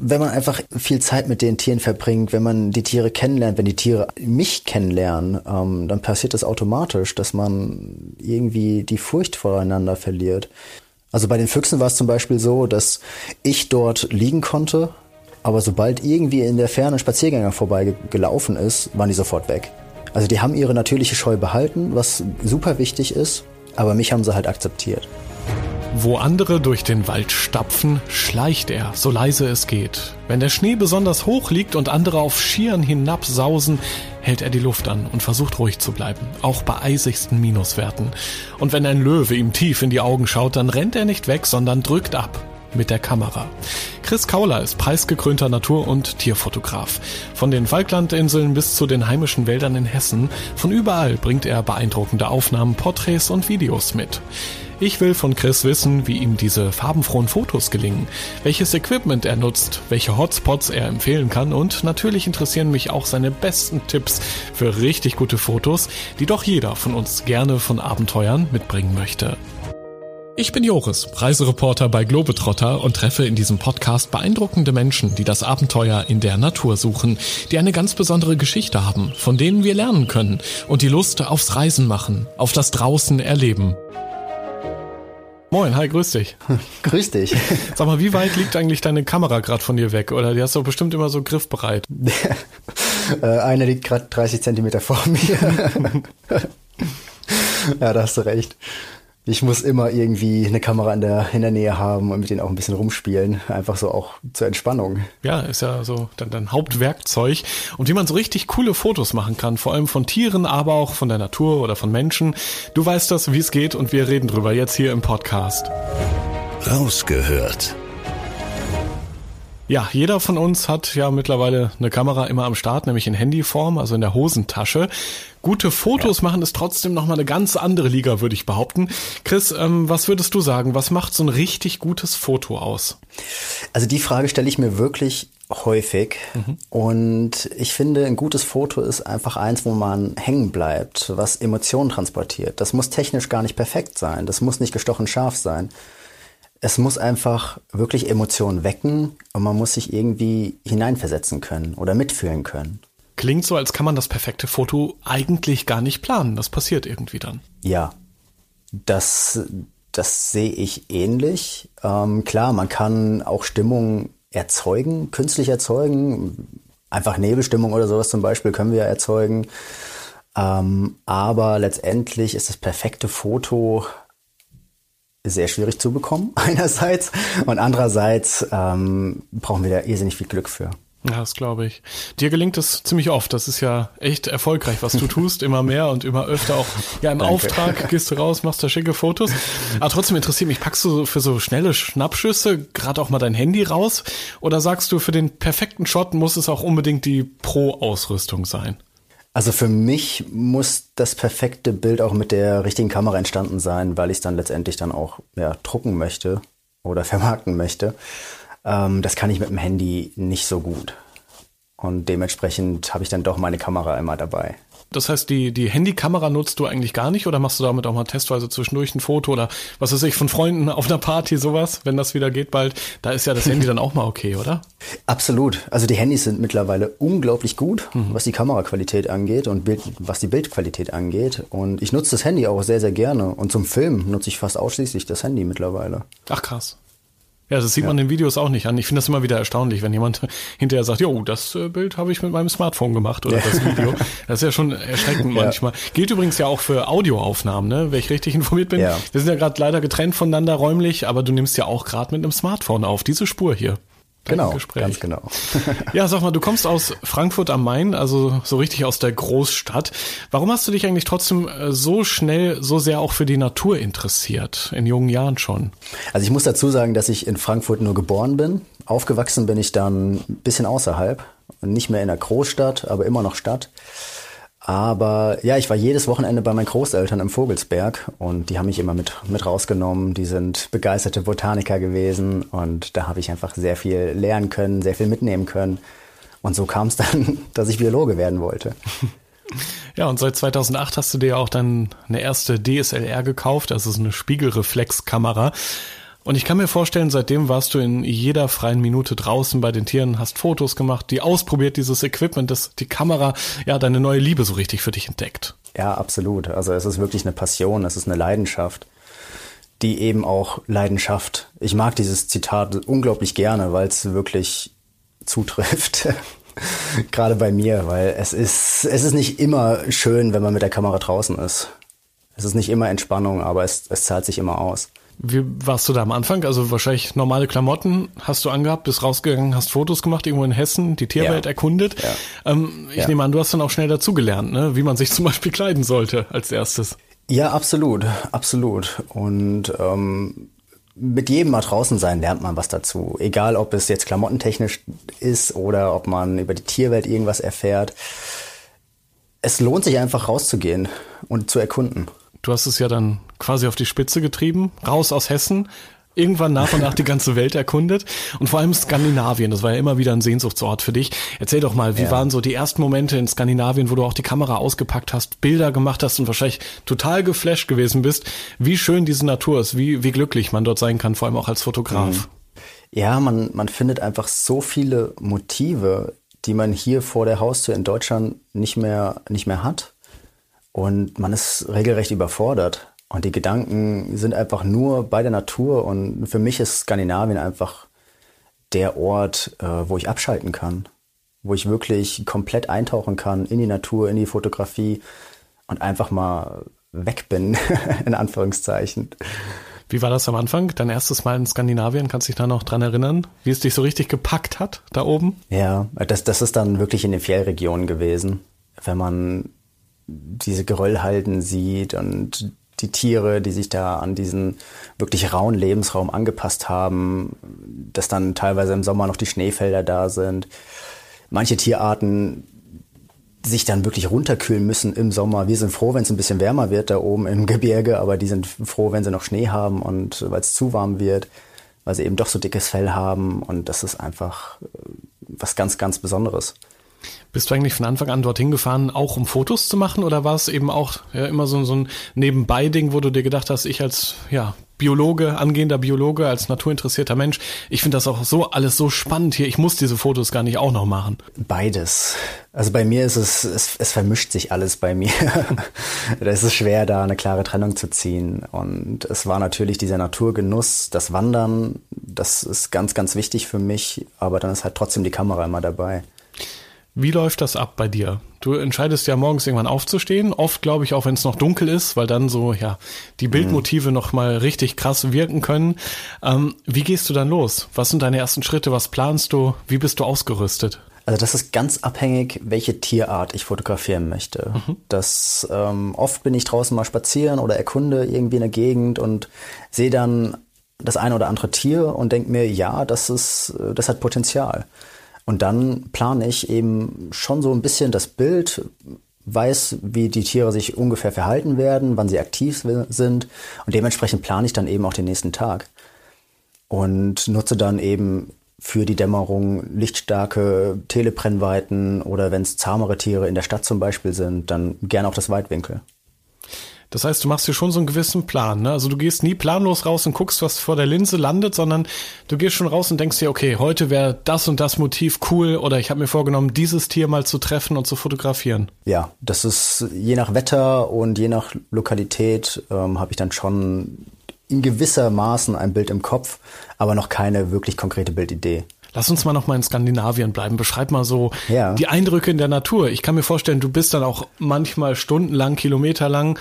wenn man einfach viel Zeit mit den Tieren verbringt, wenn man die Tiere kennenlernt, wenn die Tiere mich kennenlernen, ähm, dann passiert das automatisch, dass man irgendwie die Furcht voreinander verliert. Also bei den Füchsen war es zum Beispiel so, dass ich dort liegen konnte, aber sobald irgendwie in der Ferne ein Spaziergänger vorbei gelaufen ist, waren die sofort weg. Also die haben ihre natürliche Scheu behalten, was super wichtig ist, aber mich haben sie halt akzeptiert. Wo andere durch den Wald stapfen, schleicht er, so leise es geht. Wenn der Schnee besonders hoch liegt und andere auf Schieren hinabsausen, hält er die Luft an und versucht ruhig zu bleiben, auch bei eisigsten Minuswerten. Und wenn ein Löwe ihm tief in die Augen schaut, dann rennt er nicht weg, sondern drückt ab mit der Kamera. Chris Kauler ist preisgekrönter Natur- und Tierfotograf. Von den Falklandinseln bis zu den heimischen Wäldern in Hessen, von überall bringt er beeindruckende Aufnahmen, Porträts und Videos mit. Ich will von Chris wissen, wie ihm diese farbenfrohen Fotos gelingen, welches Equipment er nutzt, welche Hotspots er empfehlen kann und natürlich interessieren mich auch seine besten Tipps für richtig gute Fotos, die doch jeder von uns gerne von Abenteuern mitbringen möchte. Ich bin Joris, Reisereporter bei Globetrotter und treffe in diesem Podcast beeindruckende Menschen, die das Abenteuer in der Natur suchen, die eine ganz besondere Geschichte haben, von denen wir lernen können und die Lust aufs Reisen machen, auf das Draußen erleben. Moin, hi, grüß dich. grüß dich. Sag mal, wie weit liegt eigentlich deine Kamera gerade von dir weg? Oder die hast du bestimmt immer so griffbereit? äh, eine liegt gerade 30 Zentimeter vor mir. ja, da hast du recht ich muss immer irgendwie eine Kamera in der, in der Nähe haben und mit denen auch ein bisschen rumspielen. Einfach so auch zur Entspannung. Ja, ist ja so dein, dein Hauptwerkzeug. Und wie man so richtig coole Fotos machen kann, vor allem von Tieren, aber auch von der Natur oder von Menschen. Du weißt das, wie es geht und wir reden drüber jetzt hier im Podcast. Rausgehört. Ja, jeder von uns hat ja mittlerweile eine Kamera immer am Start, nämlich in Handyform, also in der Hosentasche. Gute Fotos ja. machen ist trotzdem nochmal eine ganz andere Liga, würde ich behaupten. Chris, ähm, was würdest du sagen? Was macht so ein richtig gutes Foto aus? Also die Frage stelle ich mir wirklich häufig. Mhm. Und ich finde, ein gutes Foto ist einfach eins, wo man hängen bleibt, was Emotionen transportiert. Das muss technisch gar nicht perfekt sein. Das muss nicht gestochen scharf sein. Es muss einfach wirklich Emotionen wecken und man muss sich irgendwie hineinversetzen können oder mitfühlen können. Klingt so, als kann man das perfekte Foto eigentlich gar nicht planen. Das passiert irgendwie dann. Ja, das, das sehe ich ähnlich. Ähm, klar, man kann auch Stimmung erzeugen, künstlich erzeugen. Einfach Nebelstimmung oder sowas zum Beispiel können wir erzeugen. Ähm, aber letztendlich ist das perfekte Foto sehr schwierig zu bekommen, einerseits. Und andererseits ähm, brauchen wir da irrsinnig viel Glück für. Ja, das glaube ich. Dir gelingt es ziemlich oft. Das ist ja echt erfolgreich, was du tust. Immer mehr und immer öfter auch. Ja, im Danke. Auftrag gehst du raus, machst da schicke Fotos. Aber trotzdem interessiert mich, packst du für so schnelle Schnappschüsse gerade auch mal dein Handy raus? Oder sagst du, für den perfekten Shot muss es auch unbedingt die Pro-Ausrüstung sein? Also für mich muss das perfekte Bild auch mit der richtigen Kamera entstanden sein, weil ich es dann letztendlich dann auch ja, drucken möchte oder vermarkten möchte. Ähm, das kann ich mit dem Handy nicht so gut. Und dementsprechend habe ich dann doch meine Kamera immer dabei. Das heißt, die, die Handykamera nutzt du eigentlich gar nicht oder machst du damit auch mal testweise zwischendurch ein Foto oder was weiß ich, von Freunden auf einer Party, sowas, wenn das wieder geht bald? Da ist ja das Handy dann auch mal okay, oder? Absolut. Also die Handys sind mittlerweile unglaublich gut, mhm. was die Kameraqualität angeht und Bild, was die Bildqualität angeht. Und ich nutze das Handy auch sehr, sehr gerne. Und zum Filmen nutze ich fast ausschließlich das Handy mittlerweile. Ach krass. Ja, das sieht ja. man in Videos auch nicht an. Ich finde das immer wieder erstaunlich, wenn jemand hinterher sagt, jo, das äh, Bild habe ich mit meinem Smartphone gemacht oder ja. das Video. Das ist ja schon erschreckend ja. manchmal. Gilt übrigens ja auch für Audioaufnahmen, ne? wenn ich richtig informiert bin. Ja. Wir sind ja gerade leider getrennt voneinander räumlich, aber du nimmst ja auch gerade mit einem Smartphone auf, diese Spur hier. Genau, Gespräch. ganz genau. ja, sag mal, du kommst aus Frankfurt am Main, also so richtig aus der Großstadt. Warum hast du dich eigentlich trotzdem äh, so schnell, so sehr auch für die Natur interessiert, in jungen Jahren schon? Also ich muss dazu sagen, dass ich in Frankfurt nur geboren bin Aufgewachsen bin ich dann ein bisschen außerhalb. Nicht mehr in der Großstadt, aber immer noch Stadt. Aber ja, ich war jedes Wochenende bei meinen Großeltern im Vogelsberg und die haben mich immer mit, mit rausgenommen. Die sind begeisterte Botaniker gewesen und da habe ich einfach sehr viel lernen können, sehr viel mitnehmen können. Und so kam es dann, dass ich Biologe werden wollte. Ja, und seit 2008 hast du dir auch dann eine erste DSLR gekauft, ist eine Spiegelreflexkamera. Und ich kann mir vorstellen, seitdem warst du in jeder freien Minute draußen bei den Tieren, hast Fotos gemacht, die ausprobiert, dieses Equipment, das, die Kamera, ja, deine neue Liebe so richtig für dich entdeckt. Ja, absolut. Also es ist wirklich eine Passion, es ist eine Leidenschaft, die eben auch Leidenschaft. Ich mag dieses Zitat unglaublich gerne, weil es wirklich zutrifft. Gerade bei mir, weil es ist, es ist nicht immer schön, wenn man mit der Kamera draußen ist. Es ist nicht immer Entspannung, aber es, es zahlt sich immer aus. Wie warst du da am Anfang? Also wahrscheinlich normale Klamotten hast du angehabt, bist rausgegangen, hast Fotos gemacht, irgendwo in Hessen, die Tierwelt ja. erkundet. Ja. Ähm, ich ja. nehme an, du hast dann auch schnell dazugelernt, ne? wie man sich zum Beispiel kleiden sollte als erstes. Ja, absolut, absolut. Und ähm, mit jedem mal draußen sein lernt man was dazu. Egal, ob es jetzt klamottentechnisch ist oder ob man über die Tierwelt irgendwas erfährt. Es lohnt sich einfach rauszugehen und zu erkunden. Du hast es ja dann quasi auf die Spitze getrieben, raus aus Hessen, irgendwann nach und nach die ganze Welt erkundet und vor allem Skandinavien, das war ja immer wieder ein Sehnsuchtsort für dich. Erzähl doch mal, wie ja. waren so die ersten Momente in Skandinavien, wo du auch die Kamera ausgepackt hast, Bilder gemacht hast und wahrscheinlich total geflasht gewesen bist, wie schön diese Natur ist, wie, wie glücklich man dort sein kann, vor allem auch als Fotograf. Mhm. Ja, man, man findet einfach so viele Motive, die man hier vor der Haustür in Deutschland nicht mehr, nicht mehr hat. Und man ist regelrecht überfordert. Und die Gedanken sind einfach nur bei der Natur. Und für mich ist Skandinavien einfach der Ort, äh, wo ich abschalten kann. Wo ich wirklich komplett eintauchen kann in die Natur, in die Fotografie und einfach mal weg bin, in Anführungszeichen. Wie war das am Anfang? Dein erstes Mal in Skandinavien? Kannst du dich da noch dran erinnern, wie es dich so richtig gepackt hat, da oben? Ja, das, das ist dann wirklich in den Fjellregionen gewesen. Wenn man diese Geröllhalden sieht und die Tiere, die sich da an diesen wirklich rauen Lebensraum angepasst haben, dass dann teilweise im Sommer noch die Schneefelder da sind. Manche Tierarten sich dann wirklich runterkühlen müssen im Sommer. Wir sind froh, wenn es ein bisschen wärmer wird da oben im Gebirge, aber die sind froh, wenn sie noch Schnee haben und weil es zu warm wird, weil sie eben doch so dickes Fell haben und das ist einfach äh, was ganz, ganz Besonderes. Bist du eigentlich von Anfang an dorthin gefahren, auch um Fotos zu machen, oder war es eben auch ja, immer so, so ein Nebenbei-Ding, wo du dir gedacht hast, ich als ja, Biologe, angehender Biologe, als naturinteressierter Mensch, ich finde das auch so alles so spannend hier, ich muss diese Fotos gar nicht auch noch machen. Beides. Also bei mir ist es, es, es vermischt sich alles bei mir. da ist es schwer, da eine klare Trennung zu ziehen. Und es war natürlich dieser Naturgenuss, das Wandern, das ist ganz, ganz wichtig für mich, aber dann ist halt trotzdem die Kamera immer dabei. Wie läuft das ab bei dir? Du entscheidest ja morgens irgendwann aufzustehen, oft glaube ich auch, wenn es noch dunkel ist, weil dann so ja die Bildmotive mhm. noch mal richtig krass wirken können. Ähm, wie gehst du dann los? Was sind deine ersten Schritte? Was planst du? Wie bist du ausgerüstet? Also das ist ganz abhängig, welche Tierart ich fotografieren möchte. Mhm. Das ähm, oft bin ich draußen mal spazieren oder erkunde irgendwie eine Gegend und sehe dann das eine oder andere Tier und denke mir, ja, das ist, das hat Potenzial. Und dann plane ich eben schon so ein bisschen das Bild, weiß, wie die Tiere sich ungefähr verhalten werden, wann sie aktiv sind und dementsprechend plane ich dann eben auch den nächsten Tag und nutze dann eben für die Dämmerung lichtstarke Telebrennweiten oder wenn es zahmere Tiere in der Stadt zum Beispiel sind, dann gerne auch das Weitwinkel. Das heißt, du machst dir schon so einen gewissen Plan. Ne? Also du gehst nie planlos raus und guckst, was vor der Linse landet, sondern du gehst schon raus und denkst dir, okay, heute wäre das und das Motiv cool oder ich habe mir vorgenommen, dieses Tier mal zu treffen und zu fotografieren. Ja, das ist je nach Wetter und je nach Lokalität ähm, habe ich dann schon in gewisser Maßen ein Bild im Kopf, aber noch keine wirklich konkrete Bildidee. Lass uns mal noch mal in Skandinavien bleiben. Beschreib mal so ja. die Eindrücke in der Natur. Ich kann mir vorstellen, du bist dann auch manchmal stundenlang, kilometerlang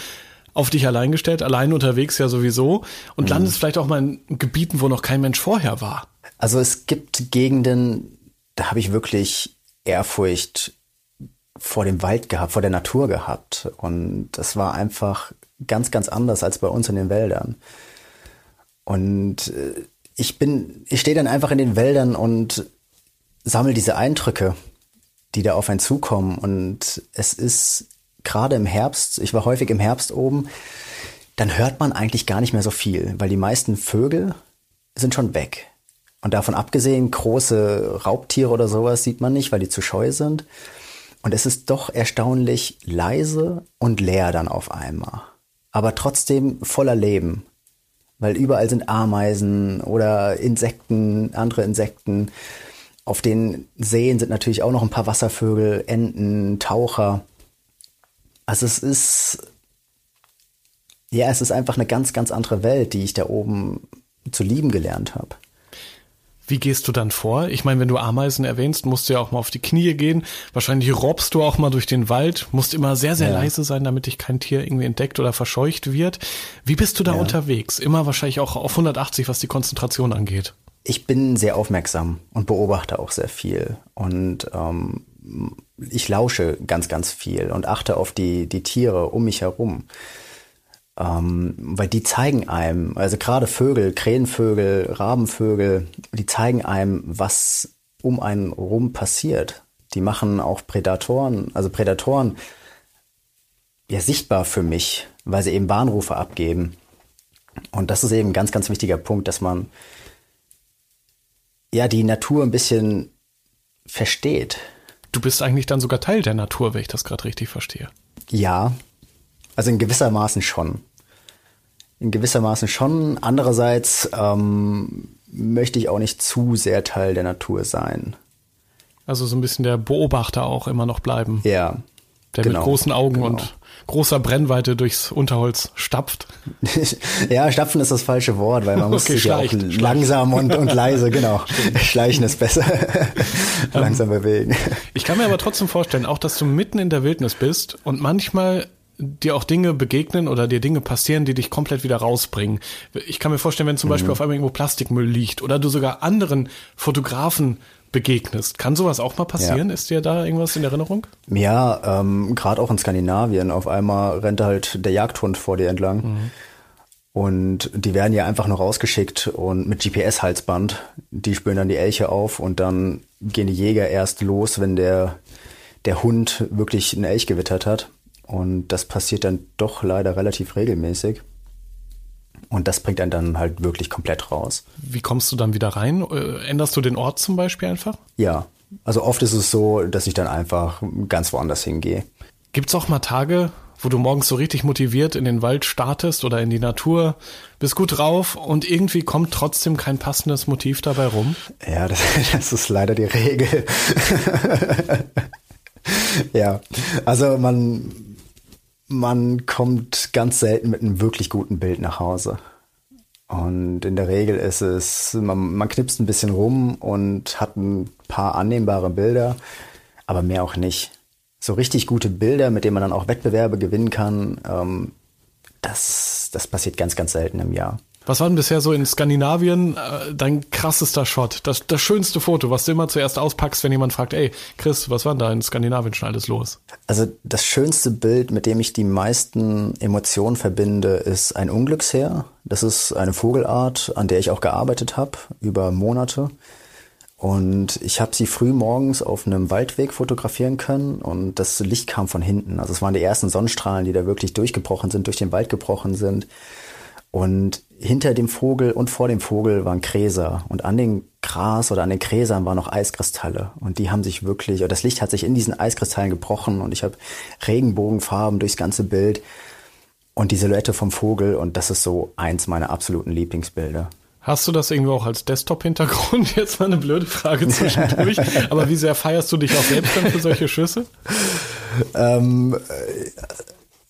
auf dich allein gestellt, allein unterwegs ja sowieso und mhm. landest vielleicht auch mal in Gebieten, wo noch kein Mensch vorher war. Also es gibt Gegenden, da habe ich wirklich Ehrfurcht vor dem Wald gehabt, vor der Natur gehabt. Und das war einfach ganz, ganz anders als bei uns in den Wäldern. Und äh, ich bin, ich stehe dann einfach in den Wäldern und sammle diese Eindrücke, die da auf einen zukommen. Und es ist gerade im Herbst, ich war häufig im Herbst oben, dann hört man eigentlich gar nicht mehr so viel, weil die meisten Vögel sind schon weg. Und davon abgesehen, große Raubtiere oder sowas sieht man nicht, weil die zu scheu sind. Und es ist doch erstaunlich leise und leer dann auf einmal. Aber trotzdem voller Leben. Weil überall sind Ameisen oder Insekten, andere Insekten. Auf den Seen sind natürlich auch noch ein paar Wasservögel, Enten, Taucher. Also es ist, ja, es ist einfach eine ganz, ganz andere Welt, die ich da oben zu lieben gelernt habe. Wie gehst du dann vor? Ich meine, wenn du Ameisen erwähnst, musst du ja auch mal auf die Knie gehen. Wahrscheinlich robbst du auch mal durch den Wald, musst immer sehr, sehr ja. leise sein, damit dich kein Tier irgendwie entdeckt oder verscheucht wird. Wie bist du da ja. unterwegs? Immer wahrscheinlich auch auf 180, was die Konzentration angeht. Ich bin sehr aufmerksam und beobachte auch sehr viel. Und ähm, ich lausche ganz, ganz viel und achte auf die, die Tiere um mich herum. Ähm, weil die zeigen einem, also gerade Vögel, Krähenvögel, Rabenvögel, die zeigen einem, was um einen rum passiert. Die machen auch Prädatoren, also Prädatoren, ja sichtbar für mich, weil sie eben Warnrufe abgeben. Und das ist eben ein ganz, ganz wichtiger Punkt, dass man ja die Natur ein bisschen versteht. Du bist eigentlich dann sogar Teil der Natur, wenn ich das gerade richtig verstehe. Ja, also in gewisser Maßen schon. In gewisser Maßen schon. Andererseits ähm, möchte ich auch nicht zu sehr Teil der Natur sein. Also so ein bisschen der Beobachter auch immer noch bleiben. Ja. Der genau, mit großen Augen genau. und großer Brennweite durchs Unterholz stapft. ja, stapfen ist das falsche Wort, weil man muss okay, sich schleicht, ja auch schleicht. langsam und, und leise, genau. Schleichen ist besser. langsam bewegen. Ich kann mir aber trotzdem vorstellen, auch dass du mitten in der Wildnis bist und manchmal dir auch Dinge begegnen oder dir Dinge passieren, die dich komplett wieder rausbringen. Ich kann mir vorstellen, wenn zum mhm. Beispiel auf einmal irgendwo Plastikmüll liegt oder du sogar anderen Fotografen begegnest. Kann sowas auch mal passieren? Ja. Ist dir da irgendwas in Erinnerung? Ja, ähm, gerade auch in Skandinavien. Auf einmal rennt halt der Jagdhund vor dir entlang. Mhm. Und die werden ja einfach nur rausgeschickt und mit GPS-Halsband. Die spüren dann die Elche auf und dann gehen die Jäger erst los, wenn der, der Hund wirklich einen Elch gewittert hat. Und das passiert dann doch leider relativ regelmäßig. Und das bringt einen dann halt wirklich komplett raus. Wie kommst du dann wieder rein? Äh, änderst du den Ort zum Beispiel einfach? Ja. Also oft ist es so, dass ich dann einfach ganz woanders hingehe. Gibt es auch mal Tage, wo du morgens so richtig motiviert in den Wald startest oder in die Natur, bist gut drauf und irgendwie kommt trotzdem kein passendes Motiv dabei rum? Ja, das, das ist leider die Regel. ja, also man, man kommt ganz selten mit einem wirklich guten Bild nach Hause. Und in der Regel ist es, man, man knipst ein bisschen rum und hat ein paar annehmbare Bilder, aber mehr auch nicht. So richtig gute Bilder, mit denen man dann auch Wettbewerbe gewinnen kann, ähm, das, das passiert ganz, ganz selten im Jahr. Was war denn bisher so in Skandinavien äh, dein krassester Shot? Das, das schönste Foto, was du immer zuerst auspackst, wenn jemand fragt, ey, Chris, was war denn da in Skandinavien schon alles los? Also das schönste Bild, mit dem ich die meisten Emotionen verbinde, ist ein Unglücksheer. Das ist eine Vogelart, an der ich auch gearbeitet habe über Monate. Und ich habe sie früh morgens auf einem Waldweg fotografieren können und das Licht kam von hinten. Also es waren die ersten Sonnenstrahlen, die da wirklich durchgebrochen sind, durch den Wald gebrochen sind. Und hinter dem Vogel und vor dem Vogel waren Gräser und an den Gras oder an den Gräsern waren noch Eiskristalle und die haben sich wirklich, oder das Licht hat sich in diesen Eiskristallen gebrochen und ich habe Regenbogenfarben durchs ganze Bild und die Silhouette vom Vogel und das ist so eins meiner absoluten Lieblingsbilder. Hast du das irgendwo auch als Desktop-Hintergrund? Jetzt mal eine blöde Frage zwischendurch. Aber wie sehr feierst du dich auch selbst dann für solche Schüsse? ähm,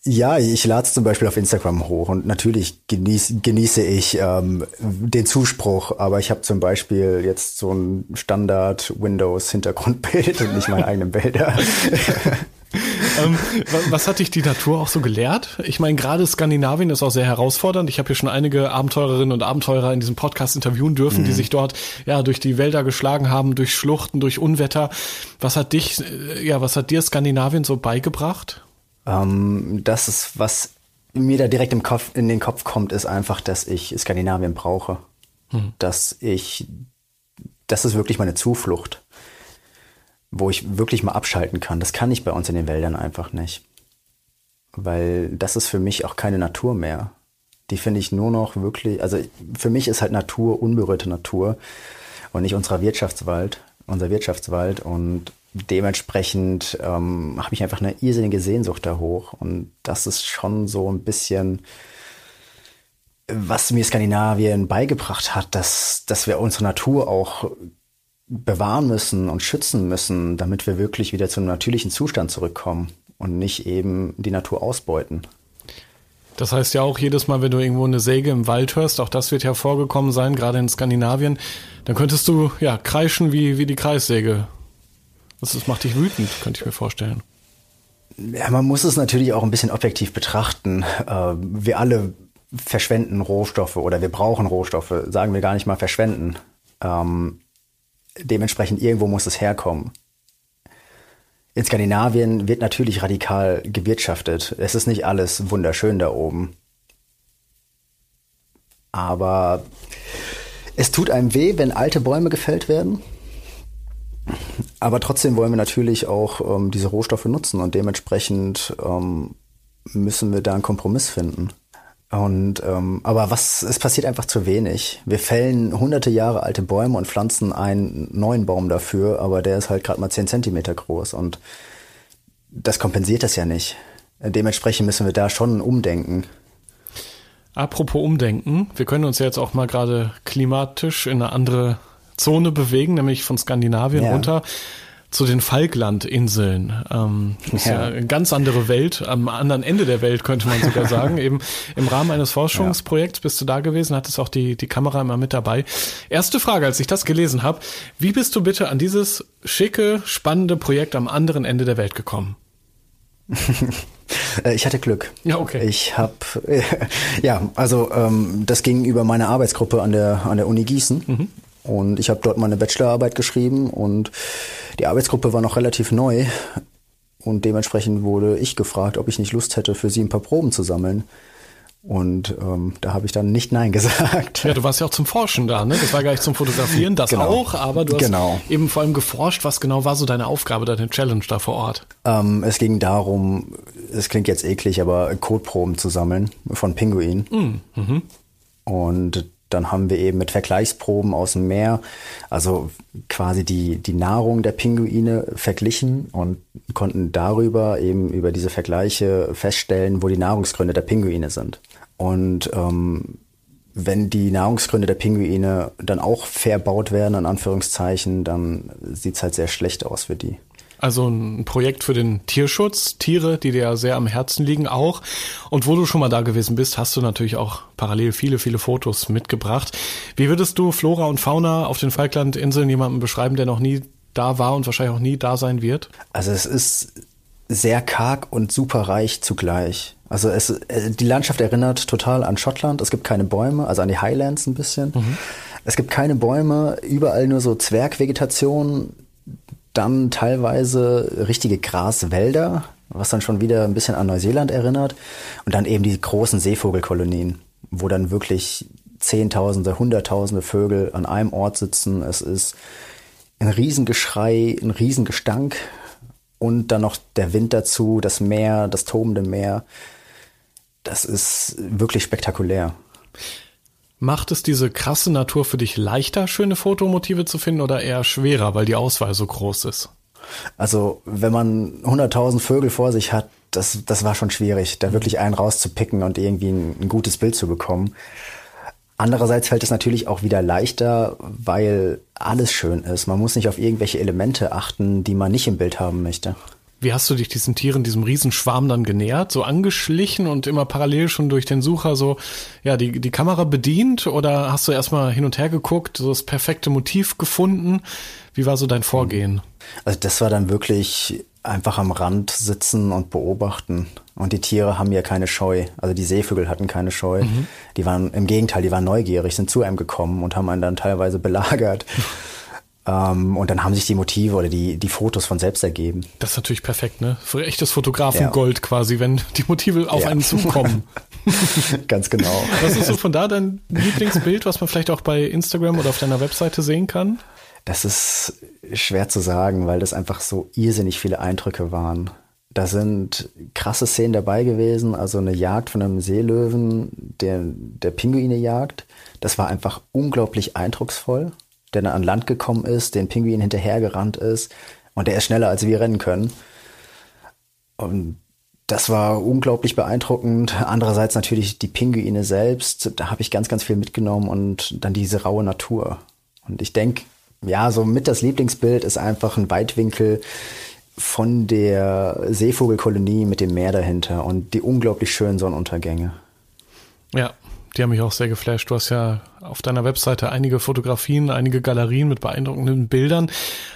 ja, ich lade es zum Beispiel auf Instagram hoch und natürlich genieß, genieße ich ähm, den Zuspruch, aber ich habe zum Beispiel jetzt so ein Standard Windows Hintergrundbild und nicht meine eigenen Bilder. ähm, was hat dich die Natur auch so gelehrt? Ich meine, gerade Skandinavien ist auch sehr herausfordernd. Ich habe hier schon einige Abenteurerinnen und Abenteurer in diesem Podcast interviewen dürfen, mhm. die sich dort ja durch die Wälder geschlagen haben, durch Schluchten, durch Unwetter. Was hat dich, äh, ja, was hat dir Skandinavien so beigebracht? Ähm, das ist, was mir da direkt im Kopf, in den Kopf kommt, ist einfach, dass ich Skandinavien brauche. hm. dass ich, das ist wirklich meine Zuflucht, wo ich wirklich mal abschalten kann. Das kann ich bei uns in den Wäldern einfach nicht. Weil das ist für mich auch keine Natur mehr. Die finde ich nur noch wirklich, also für mich ist halt Natur unberührte Natur und nicht unser Wirtschaftswald, unser Wirtschaftswald und dementsprechend ähm, habe ich einfach eine irrsinnige Sehnsucht da hoch und das ist schon so ein bisschen, was mir Skandinavien beigebracht hat, dass, dass wir unsere Natur auch bewahren müssen und schützen müssen, damit wir wirklich wieder zum natürlichen Zustand zurückkommen und nicht eben die Natur ausbeuten. Das heißt ja auch jedes Mal, wenn du irgendwo eine Säge im Wald hörst, auch das wird ja vorgekommen sein, gerade in Skandinavien, dann könntest du ja kreischen wie, wie die Kreissäge. Das, das macht dich wütend, könnte ich mir vorstellen. Ja, man muss es natürlich auch ein bisschen objektiv betrachten. Äh, wir alle verschwenden Rohstoffe oder wir brauchen Rohstoffe, sagen wir gar nicht mal verschwenden. Ähm, dementsprechend irgendwo muss es herkommen. In Skandinavien wird natürlich radikal gewirtschaftet. Es ist nicht alles wunderschön da oben. Aber es tut einem weh, wenn alte Bäume gefällt werden. Aber trotzdem wollen wir natürlich auch ähm, diese Rohstoffe nutzen und dementsprechend ähm, müssen wir da einen Kompromiss finden. Und ähm, aber was es passiert einfach zu wenig. Wir fällen hunderte Jahre alte Bäume und pflanzen einen neuen Baum dafür, aber der ist halt gerade mal zehn Zentimeter groß und das kompensiert das ja nicht. Dementsprechend müssen wir da schon umdenken. Apropos umdenken, wir können uns ja jetzt auch mal gerade klimatisch in eine andere Zone bewegen, nämlich von Skandinavien ja. runter zu den Falklandinseln. Ähm, das ist ja. ja eine ganz andere Welt, am anderen Ende der Welt könnte man sogar sagen. Eben im Rahmen eines Forschungsprojekts bist du da gewesen, hattest auch die, die Kamera immer mit dabei. Erste Frage, als ich das gelesen habe, wie bist du bitte an dieses schicke, spannende Projekt am anderen Ende der Welt gekommen? Äh, ich hatte Glück. Ja, okay. Ich habe, ja, also ähm, das ging über meine Arbeitsgruppe an der an der Uni Gießen. Mhm. Und ich habe dort meine Bachelorarbeit geschrieben und die Arbeitsgruppe war noch relativ neu. Und dementsprechend wurde ich gefragt, ob ich nicht Lust hätte, für sie ein paar Proben zu sammeln. Und ähm, da habe ich dann nicht Nein gesagt. Ja, du warst ja auch zum Forschen da, ne? Das war gar nicht zum Fotografieren, das genau. auch, aber du hast genau. eben vor allem geforscht. Was genau war so deine Aufgabe, deine Challenge da vor Ort? Ähm, es ging darum, es klingt jetzt eklig, aber Kotproben zu sammeln von Pinguinen. Mm, mhm. Und dann haben wir eben mit Vergleichsproben aus dem Meer, also quasi die, die Nahrung der Pinguine verglichen und konnten darüber eben über diese Vergleiche feststellen, wo die Nahrungsgründe der Pinguine sind. Und ähm, wenn die Nahrungsgründe der Pinguine dann auch verbaut werden, in Anführungszeichen, dann sieht's halt sehr schlecht aus für die. Also ein Projekt für den Tierschutz, Tiere, die dir ja sehr am Herzen liegen auch. Und wo du schon mal da gewesen bist, hast du natürlich auch parallel viele, viele Fotos mitgebracht. Wie würdest du Flora und Fauna auf den Falklandinseln jemandem beschreiben, der noch nie da war und wahrscheinlich auch nie da sein wird? Also es ist sehr karg und super reich zugleich. Also es, äh, die Landschaft erinnert total an Schottland. Es gibt keine Bäume, also an die Highlands ein bisschen. Mhm. Es gibt keine Bäume, überall nur so Zwergvegetation dann teilweise richtige Graswälder, was dann schon wieder ein bisschen an Neuseeland erinnert. Und dann eben die großen Seevogelkolonien, wo dann wirklich Zehntausende, Hunderttausende Vögel an einem Ort sitzen. Es ist ein Riesengeschrei, ein Riesengestank und dann noch der Wind dazu, das Meer, das tobende Meer. Das ist wirklich spektakulär. Macht es diese krasse Natur für dich leichter, schöne Fotomotive zu finden oder eher schwerer, weil die Auswahl so groß ist? Also, wenn man 100.000 Vögel vor sich hat, das, das war schon schwierig, da wirklich einen rauszupicken und irgendwie ein, ein gutes Bild zu bekommen. Andererseits fällt es natürlich auch wieder leichter, weil alles schön ist. Man muss nicht auf irgendwelche Elemente achten, die man nicht im Bild haben möchte. Wie hast du dich diesen Tieren, diesem Riesenschwarm dann genähert? So angeschlichen und immer parallel schon durch den Sucher so, ja, die, die Kamera bedient? Oder hast du erstmal hin und her geguckt, so das perfekte Motiv gefunden? Wie war so dein Vorgehen? Also das war dann wirklich einfach am Rand sitzen und beobachten. Und die Tiere haben ja keine Scheu. Also die Seevögel hatten keine Scheu. Mhm. Die waren, im Gegenteil, die waren neugierig, sind zu einem gekommen und haben einen dann teilweise belagert. Ähm, und dann haben sich die Motive oder die, die Fotos von selbst ergeben. Das ist natürlich perfekt, ne? Für echtes Fotografengold ja. quasi, wenn die Motive auf ja. einen zukommen. Ganz genau. Was ist so von da dein Lieblingsbild, was man vielleicht auch bei Instagram oder auf deiner Webseite sehen kann? Das ist schwer zu sagen, weil das einfach so irrsinnig viele Eindrücke waren. Da sind krasse Szenen dabei gewesen, also eine Jagd von einem Seelöwen, der, der Pinguine jagt. Das war einfach unglaublich eindrucksvoll der dann an Land gekommen ist, den Pinguin hinterhergerannt ist und der ist schneller als wir rennen können. Und das war unglaublich beeindruckend. Andererseits natürlich die Pinguine selbst, da habe ich ganz, ganz viel mitgenommen und dann diese raue Natur. Und ich denke, ja, so mit das Lieblingsbild ist einfach ein Weitwinkel von der Seevogelkolonie mit dem Meer dahinter und die unglaublich schönen Sonnenuntergänge. Ja, die haben mich auch sehr geflasht. Du hast ja auf deiner Webseite einige Fotografien, einige Galerien mit beeindruckenden Bildern.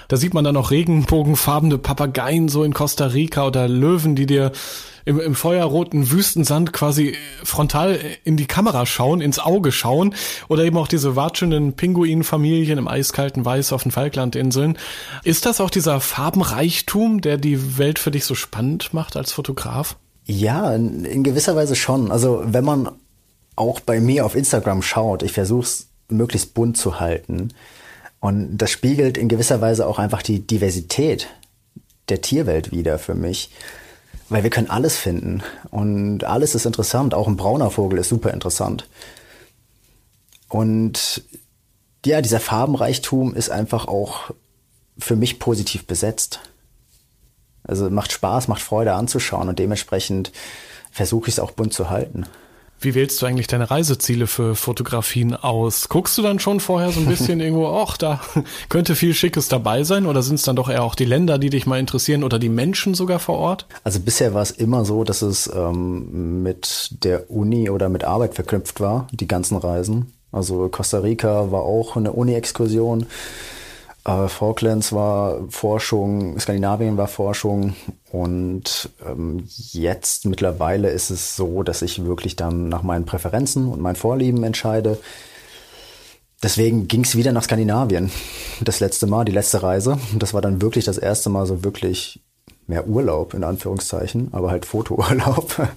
Da sieht man dann auch regenbogenfarbene Papageien so in Costa Rica oder Löwen, die dir im, im feuerroten Wüstensand quasi frontal in die Kamera schauen, ins Auge schauen. Oder eben auch diese watschenden Pinguinfamilien im eiskalten Weiß auf den Falklandinseln. Ist das auch dieser Farbenreichtum, der die Welt für dich so spannend macht als Fotograf? Ja, in, in gewisser Weise schon. Also wenn man auch bei mir auf Instagram schaut, ich versuche es möglichst bunt zu halten. Und das spiegelt in gewisser Weise auch einfach die Diversität der Tierwelt wieder für mich. Weil wir können alles finden und alles ist interessant. Auch ein brauner Vogel ist super interessant. Und ja, dieser Farbenreichtum ist einfach auch für mich positiv besetzt. Also macht Spaß, macht Freude anzuschauen und dementsprechend versuche ich es auch bunt zu halten. Wie wählst du eigentlich deine Reiseziele für Fotografien aus? Guckst du dann schon vorher so ein bisschen irgendwo, ach, da könnte viel Schickes dabei sein? Oder sind es dann doch eher auch die Länder, die dich mal interessieren oder die Menschen sogar vor Ort? Also bisher war es immer so, dass es ähm, mit der Uni oder mit Arbeit verknüpft war, die ganzen Reisen. Also Costa Rica war auch eine Uni-Exkursion. Äh, Falklands war Forschung, Skandinavien war Forschung und ähm, jetzt mittlerweile ist es so, dass ich wirklich dann nach meinen Präferenzen und meinen Vorlieben entscheide. Deswegen ging es wieder nach Skandinavien. Das letzte Mal, die letzte Reise. Das war dann wirklich das erste Mal so wirklich mehr Urlaub in Anführungszeichen, aber halt Fotourlaub.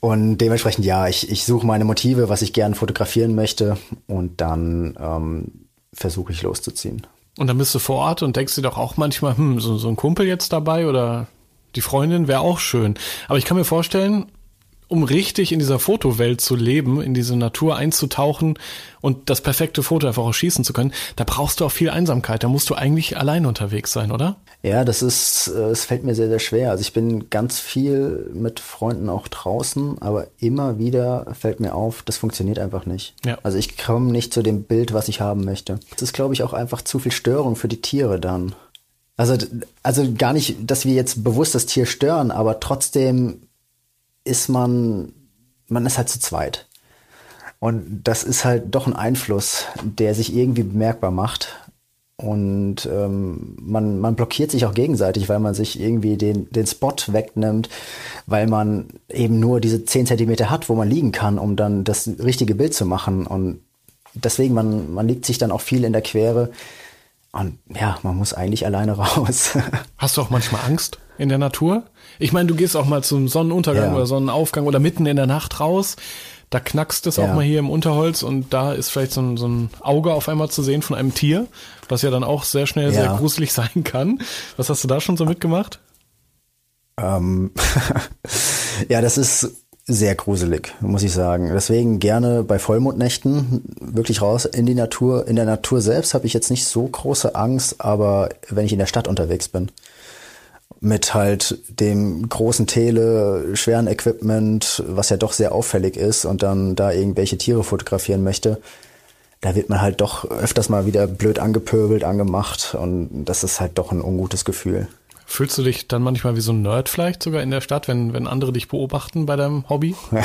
Und dementsprechend, ja, ich, ich suche meine Motive, was ich gerne fotografieren möchte und dann ähm, versuche ich loszuziehen. Und dann bist du vor Ort und denkst dir doch auch manchmal, hm, so, so ein Kumpel jetzt dabei oder die Freundin wäre auch schön. Aber ich kann mir vorstellen, um richtig in dieser Fotowelt zu leben, in diese Natur einzutauchen und das perfekte Foto einfach auch schießen zu können, da brauchst du auch viel Einsamkeit. Da musst du eigentlich allein unterwegs sein, oder? Ja, das ist, äh, es fällt mir sehr, sehr schwer. Also ich bin ganz viel mit Freunden auch draußen, aber immer wieder fällt mir auf, das funktioniert einfach nicht. Ja. Also ich komme nicht zu dem Bild, was ich haben möchte. Es ist, glaube ich, auch einfach zu viel Störung für die Tiere dann. Also, also gar nicht, dass wir jetzt bewusst das Tier stören, aber trotzdem ist man, man ist halt zu zweit. Und das ist halt doch ein Einfluss, der sich irgendwie bemerkbar macht. Und ähm, man, man blockiert sich auch gegenseitig, weil man sich irgendwie den, den Spot wegnimmt, weil man eben nur diese 10 Zentimeter hat, wo man liegen kann, um dann das richtige Bild zu machen. Und deswegen, man, man liegt sich dann auch viel in der Quere. Und ja, man muss eigentlich alleine raus. Hast du auch manchmal Angst in der Natur? Ich meine, du gehst auch mal zum Sonnenuntergang ja. oder Sonnenaufgang oder mitten in der Nacht raus. Da knackst es ja. auch mal hier im Unterholz und da ist vielleicht so ein, so ein, Auge auf einmal zu sehen von einem Tier, was ja dann auch sehr schnell ja. sehr gruselig sein kann. Was hast du da schon so mitgemacht? Ähm ja, das ist sehr gruselig, muss ich sagen. Deswegen gerne bei Vollmondnächten wirklich raus in die Natur. In der Natur selbst habe ich jetzt nicht so große Angst, aber wenn ich in der Stadt unterwegs bin, mit halt dem großen Tele, schweren Equipment, was ja doch sehr auffällig ist und dann da irgendwelche Tiere fotografieren möchte, da wird man halt doch öfters mal wieder blöd angepöbelt, angemacht und das ist halt doch ein ungutes Gefühl. Fühlst du dich dann manchmal wie so ein Nerd vielleicht sogar in der Stadt, wenn, wenn andere dich beobachten bei deinem Hobby?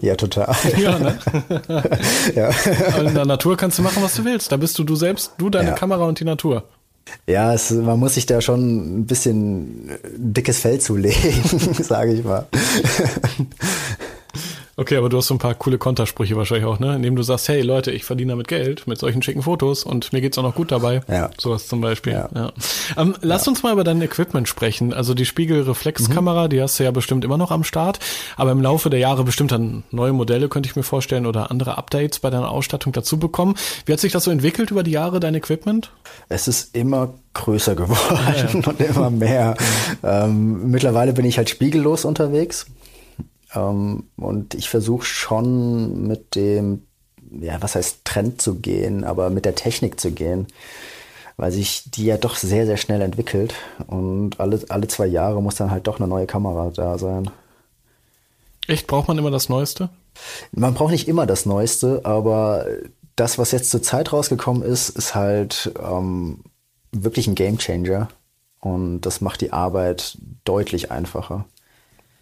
Ja, total. Ja, ne? ja. Aber in der Natur kannst du machen, was du willst. Da bist du du selbst, du, deine ja. Kamera und die Natur. Ja, es, man muss sich da schon ein bisschen dickes Fell zulegen, sage ich mal. Okay, aber du hast so ein paar coole Kontersprüche wahrscheinlich auch, ne? Indem du sagst, hey Leute, ich verdiene damit Geld mit solchen schicken Fotos und mir geht's auch noch gut dabei. Ja. Sowas zum Beispiel. Ja. Ja. Ähm, lass uns mal über dein Equipment sprechen. Also die Spiegelreflexkamera, die hast du ja bestimmt immer noch am Start, aber im Laufe der Jahre bestimmt dann neue Modelle, könnte ich mir vorstellen, oder andere Updates bei deiner Ausstattung dazu bekommen. Wie hat sich das so entwickelt über die Jahre, dein Equipment? Es ist immer größer geworden und immer mehr. Ähm, mittlerweile bin ich halt spiegellos unterwegs. Ähm, und ich versuche schon mit dem, ja, was heißt Trend zu gehen, aber mit der Technik zu gehen. Weil sich die ja doch sehr, sehr schnell entwickelt. Und alle, alle zwei Jahre muss dann halt doch eine neue Kamera da sein. Echt, braucht man immer das Neueste? Man braucht nicht immer das Neueste, aber das, was jetzt zur Zeit rausgekommen ist, ist halt ähm, wirklich ein Gamechanger. Und das macht die Arbeit deutlich einfacher.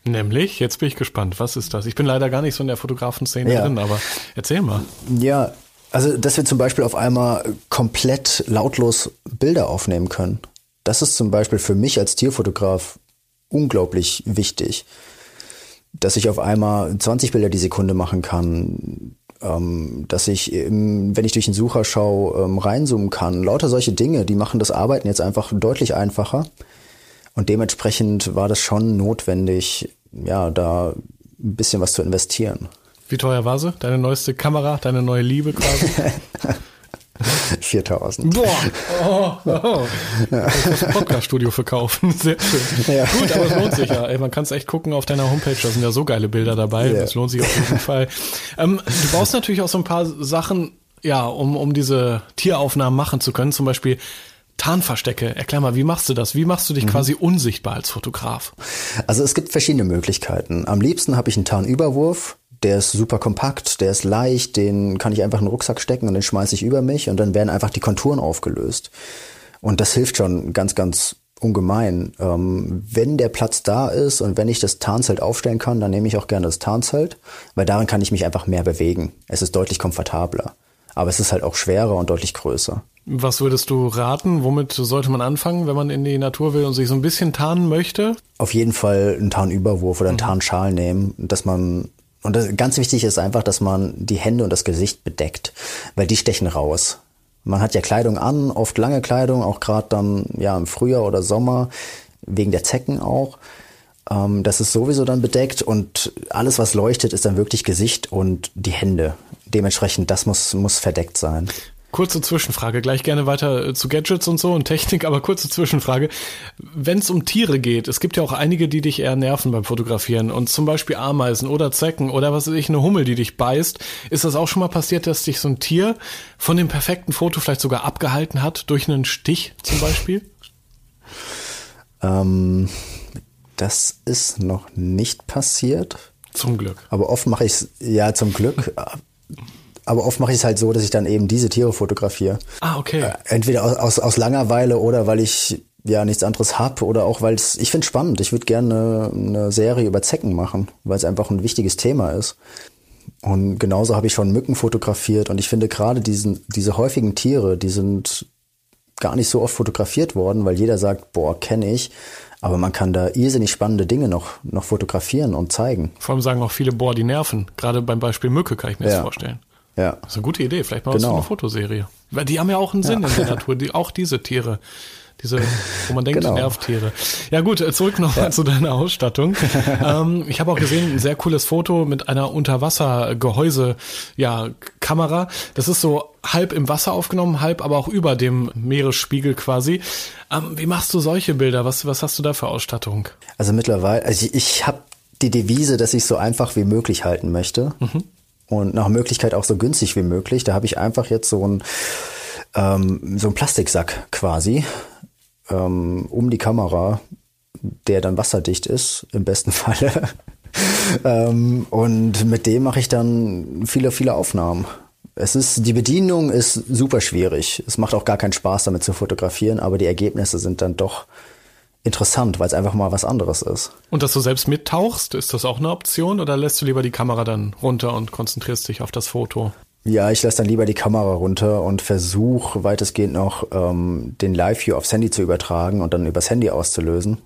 Nämlich, jetzt bin ich gespannt, was ist das? Ich bin leider gar nicht so in der Fotografenszene Ja. drin, aber erzähl mal. Ja, also dass wir zum Beispiel auf einmal komplett lautlos Bilder aufnehmen können. Das ist zum Beispiel für mich als Tierfotograf unglaublich wichtig. Dass ich auf einmal 20 Bilder die Sekunde machen kann, ähm, dass ich, im, wenn ich durch den Sucher schaue, ähm, reinzoomen kann. Lauter solche Dinge, die machen das Arbeiten jetzt einfach deutlich einfacher. Und dementsprechend war das schon notwendig, ja, da ein bisschen was zu investieren. Wie teuer war sie? Deine neueste Kamera, deine neue Liebe quasi? 4000. Boah! Oh, oh. Das Podcast-Studio verkaufen. Sehr schön. Ja. Gut, aber es lohnt sich ja. Ey, man kann es echt gucken auf deiner Homepage. Da sind ja so geile Bilder dabei. Ja. Das lohnt sich auf jeden Fall. Ähm, du brauchst natürlich auch so ein paar Sachen, ja, um, um diese Tieraufnahmen machen zu können. Zum Beispiel Tarnverstecke. Erklär mal, wie machst du das? Wie machst du dich quasi unsichtbar als Fotograf? Also es gibt verschiedene Möglichkeiten. Am liebsten habe ich einen Tarnüberwurf. Der ist super kompakt, der ist leicht, den kann ich einfach in den Rucksack stecken und den schmeiße ich über mich und dann werden einfach die Konturen aufgelöst. Und das hilft schon ganz, ganz ungemein. Ähm, wenn der Platz da ist und wenn ich das Tarnzelt aufstellen kann, dann nehme ich auch gerne das Tarnzelt, weil darin kann ich mich einfach mehr bewegen. Es ist deutlich komfortabler. Aber es ist halt auch schwerer und deutlich größer. Was würdest du raten? Womit sollte man anfangen, wenn man in die Natur will und sich so ein bisschen tarnen möchte? auf jeden Fall einen Tarnüberwurf oder einen Tarnschal nehmen, dass man und das, ganz wichtig ist einfach, dass man die Hände und das Gesicht bedeckt, weil die stechen raus. Man hat ja Kleidung an, oft lange Kleidung, auch gerade dann ja im Frühjahr oder Sommer wegen der Zecken auch. Ähm, das ist sowieso dann bedeckt und alles, was leuchtet, ist dann wirklich Gesicht und die Hände. Dementsprechend, das muss muss verdeckt sein. Kurze Zwischenfrage, gleich gerne weiter äh, zu Gadgets und so und Technik, aber kurze Zwischenfrage. Wenn es um Tiere geht, es gibt ja auch einige, die dich eher nerven beim Fotografieren und zum Beispiel Ameisen oder Zecken oder was weiß ich, eine Hummel, die dich beißt. Ist das auch schon mal passiert, dass dich so ein Tier von dem perfekten Foto vielleicht sogar abgehalten hat durch einen Stich zum Beispiel? Ähm, das ist noch nicht passiert. Zum Glück. Aber oft mache ich es, ja zum Glück, aber oft mache ich es halt so, dass ich dann eben diese Tiere fotografiere. Ah, okay. Entweder aus, aus, aus Langeweile oder weil ich ja nichts anderes hab oder auch weil es, ich finde spannend. Ich würde gerne eine Serie über Zecken machen, weil es einfach ein wichtiges Thema ist. Und genauso habe ich schon Mücken fotografiert und ich finde gerade diesen, diese häufigen Tiere, die sind gar nicht so oft fotografiert worden, weil jeder sagt, boah, kenne ich. Aber man kann da irrsinnig spannende Dinge noch, noch fotografieren und zeigen. Vor allem sagen auch viele, boah, die nerven. Gerade beim Beispiel Mücke kann ich mir das Ja. vorstellen. Ja. Das ist eine gute Idee. Vielleicht mal Genau. eine Fotoserie. Weil die haben ja auch einen Sinn in der Natur. Die, auch diese Tiere. Diese, wo man denkt, Genau. Nervtiere. Ja gut, äh, zurück nochmal zu deiner Ausstattung. ähm, ich habe auch gesehen, ein sehr cooles Foto mit einer Unterwassergehäuse, ja, Kamera. Das ist so halb im Wasser aufgenommen, halb aber auch über dem Meeresspiegel quasi. Ähm, wie machst du solche Bilder? Was, was hast du da für Ausstattung? Also mittlerweile, also ich, ich habe die Devise, dass ich so einfach wie möglich halten möchte. Und nach Möglichkeit auch so günstig wie möglich. Da habe ich einfach jetzt so ein ähm, so ein Plastiksack quasi ähm, um die Kamera, der dann wasserdicht ist, im besten Falle. ähm, und mit dem mache ich dann viele, viele Aufnahmen. Es ist, die Bedienung ist super schwierig. Es macht auch gar keinen Spaß, damit zu fotografieren, aber die Ergebnisse sind dann doch interessant, weil es einfach mal was anderes ist. Und dass du selbst mittauchst, ist das auch eine Option oder lässt du lieber die Kamera dann runter und konzentrierst dich auf das Foto? Ja, ich lasse dann lieber die Kamera runter und versuche weitestgehend noch ähm, den Live-View aufs Handy zu übertragen und dann übers Handy auszulösen.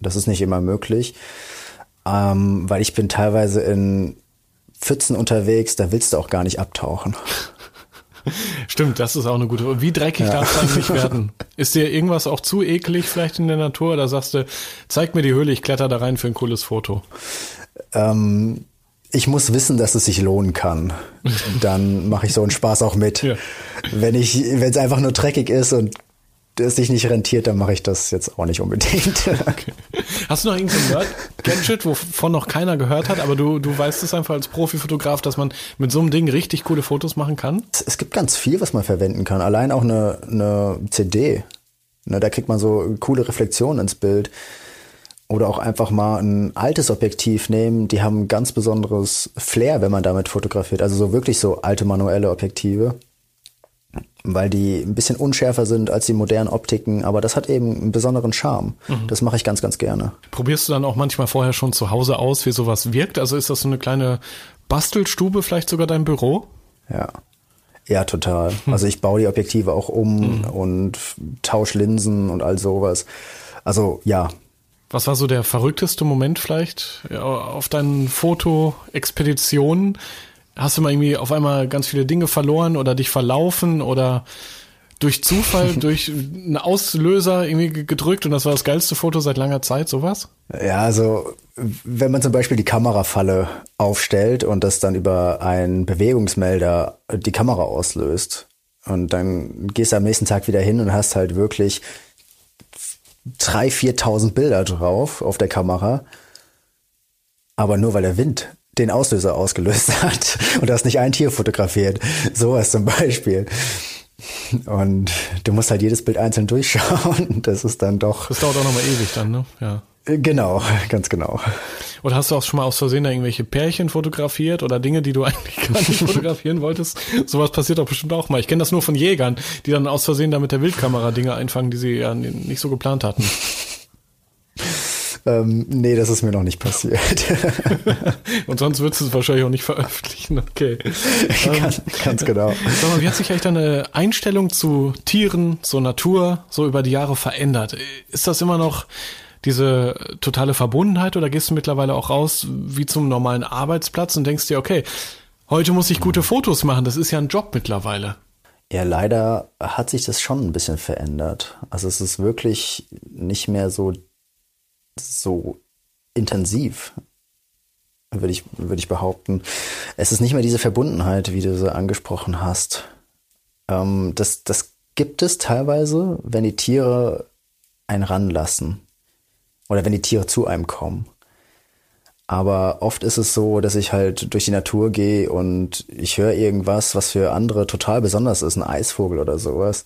Das ist nicht immer möglich, ähm, weil ich bin teilweise in Pfützen unterwegs, da willst du auch gar nicht abtauchen. Stimmt, das ist auch eine gute. Wie dreckig ja. darf es eigentlich werden? Ist dir irgendwas auch zu eklig vielleicht in der Natur? Oder sagst du, zeig mir die Höhle, ich kletter da rein für ein cooles Foto? Ähm, ich muss wissen, dass es sich lohnen kann. Dann mache ich so einen Spaß auch mit. Ja. Wenn ich, wenn es einfach nur dreckig ist und es sich nicht rentiert, dann mache ich das jetzt auch nicht unbedingt. Okay. Hast du noch irgendein Nerd-Gadget, wovon noch keiner gehört hat, aber du, du weißt es einfach als Profifotograf, dass man mit so einem Ding richtig coole Fotos machen kann? Es gibt ganz viel, was man verwenden kann. Allein auch eine, eine CD. Ne, da kriegt man so coole Reflexionen ins Bild. Oder auch einfach mal ein altes Objektiv nehmen. Die haben ein ganz besonderes Flair, wenn man damit fotografiert. Also so wirklich so alte manuelle Objektive. Weil die ein bisschen unschärfer sind als die modernen Optiken, aber das hat eben einen besonderen Charme. Mhm. Das mache ich ganz, ganz gerne. Probierst du dann auch manchmal vorher schon zu Hause aus, wie sowas wirkt? Also ist das so eine kleine Bastelstube, vielleicht sogar dein Büro? Ja. Ja, total. Hm. Also ich baue die Objektive auch um hm. und tausche Linsen und all sowas. Also ja, was war so der verrückteste Moment vielleicht auf deinen Fotoexpeditionen? Hast du mal irgendwie auf einmal ganz viele Dinge verloren oder dich verlaufen oder durch Zufall, durch einen Auslöser irgendwie gedrückt und das war das geilste Foto seit langer Zeit, sowas? Ja, also wenn man zum Beispiel die Kamerafalle aufstellt und das dann über einen Bewegungsmelder die Kamera auslöst und dann gehst du am nächsten Tag wieder hin und hast halt wirklich 3.000, 4.000 Bilder drauf auf der Kamera. Aber nur weil der Wind den Auslöser ausgelöst hat und das nicht ein Tier fotografiert. Sowas zum Beispiel. Und du musst halt jedes Bild einzeln durchschauen. Das ist dann doch. Das dauert auch nochmal ewig dann, ne? Ja. Genau, ganz genau. Oder hast du auch schon mal aus Versehen da irgendwelche Pärchen fotografiert oder Dinge, die du eigentlich gar nicht fotografieren wolltest? Sowas passiert doch bestimmt auch mal. Ich kenne das nur von Jägern, die dann aus Versehen da mit der Wildkamera Dinge einfangen, die sie ja nicht so geplant hatten. Ähm, nee, das ist mir noch nicht passiert. Und sonst würdest du es wahrscheinlich auch nicht veröffentlichen. Okay. ganz, ganz genau. Sag mal, wie hat sich eigentlich deine Einstellung zu Tieren, zur Natur so über die Jahre verändert? Ist das immer noch diese totale Verbundenheit oder gehst du mittlerweile auch raus wie zum normalen Arbeitsplatz und denkst dir, okay, heute muss ich gute Fotos machen, das ist ja ein Job mittlerweile. Ja, leider hat sich das schon ein bisschen verändert. Also es ist wirklich nicht mehr so, so intensiv, würde ich, würde ich behaupten. Es ist nicht mehr diese Verbundenheit, wie du sie angesprochen hast. Ähm, das, das gibt es teilweise, wenn die Tiere einen ranlassen. Oder wenn die Tiere zu einem kommen. Aber oft ist es so, dass ich halt durch die Natur gehe und ich höre irgendwas, was für andere total besonders ist, ein Eisvogel oder sowas.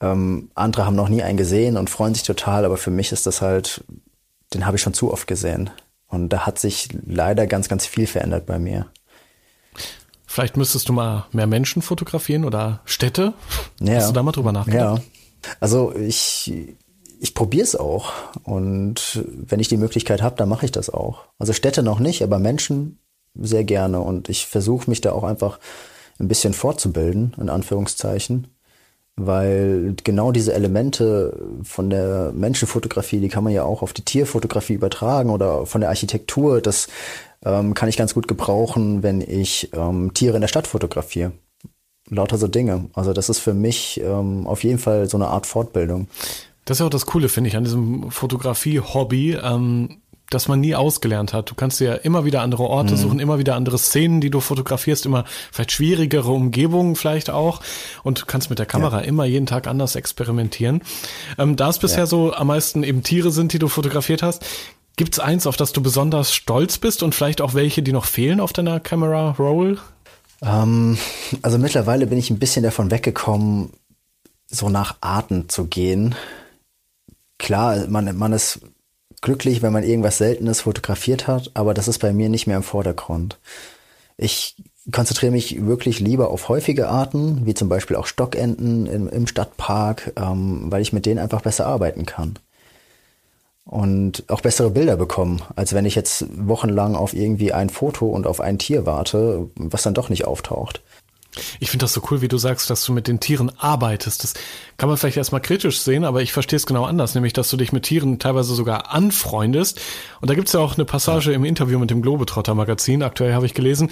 Ähm, andere haben noch nie einen gesehen und freuen sich total, aber für mich ist das halt, den habe ich schon zu oft gesehen. Und da hat sich leider ganz, ganz viel verändert bei mir. Vielleicht müsstest du mal mehr Menschen fotografieren oder Städte. Ja. Hast du da mal drüber nachgedacht? Ja. Also ich ich probiere es auch. Und wenn ich die Möglichkeit habe, dann mache ich das auch. Also Städte noch nicht, aber Menschen sehr gerne. Und ich versuche mich da auch einfach ein bisschen fortzubilden, in Anführungszeichen. Weil genau diese Elemente von der Menschenfotografie, die kann man ja auch auf die Tierfotografie übertragen oder von der Architektur. Das ähm, kann ich ganz gut gebrauchen, wenn ich ähm, Tiere in der Stadt fotografiere lauter so Dinge. Also das ist für mich ähm, auf jeden Fall so eine Art Fortbildung. Das ist ja auch das Coole, finde ich, an diesem Fotografie-Hobby, ähm, dass man nie ausgelernt hat. Du kannst dir ja immer wieder andere Orte mhm. suchen, immer wieder andere Szenen, die du fotografierst, immer vielleicht schwierigere Umgebungen vielleicht auch. Und du kannst mit der Kamera ja. immer jeden Tag anders experimentieren. Ähm, da es bisher ja. so am meisten eben Tiere sind, die du fotografiert hast, gibt's eins, auf das du besonders stolz bist und vielleicht auch welche, die noch fehlen auf deiner Camera Roll? Ähm, also mittlerweile bin ich ein bisschen davon weggekommen, so nach Arten zu gehen klar, man, man ist glücklich, wenn man irgendwas Seltenes fotografiert hat, aber das ist bei mir nicht mehr im Vordergrund. Ich konzentriere mich wirklich lieber auf häufige Arten, wie zum Beispiel auch Stockenten im, im Stadtpark, ähm, weil ich mit denen einfach besser arbeiten kann. Und auch bessere Bilder bekommen, als wenn ich jetzt wochenlang auf irgendwie ein Foto und auf ein Tier warte, was dann doch nicht auftaucht. Ich finde das so cool, wie du sagst, dass du mit den Tieren arbeitest. Das kann man vielleicht erstmal kritisch sehen, aber ich verstehe es genau anders, nämlich dass du dich mit Tieren teilweise sogar anfreundest. Und da gibt's ja auch eine Passage im Interview mit dem Globetrotter Magazin, aktuell habe ich gelesen.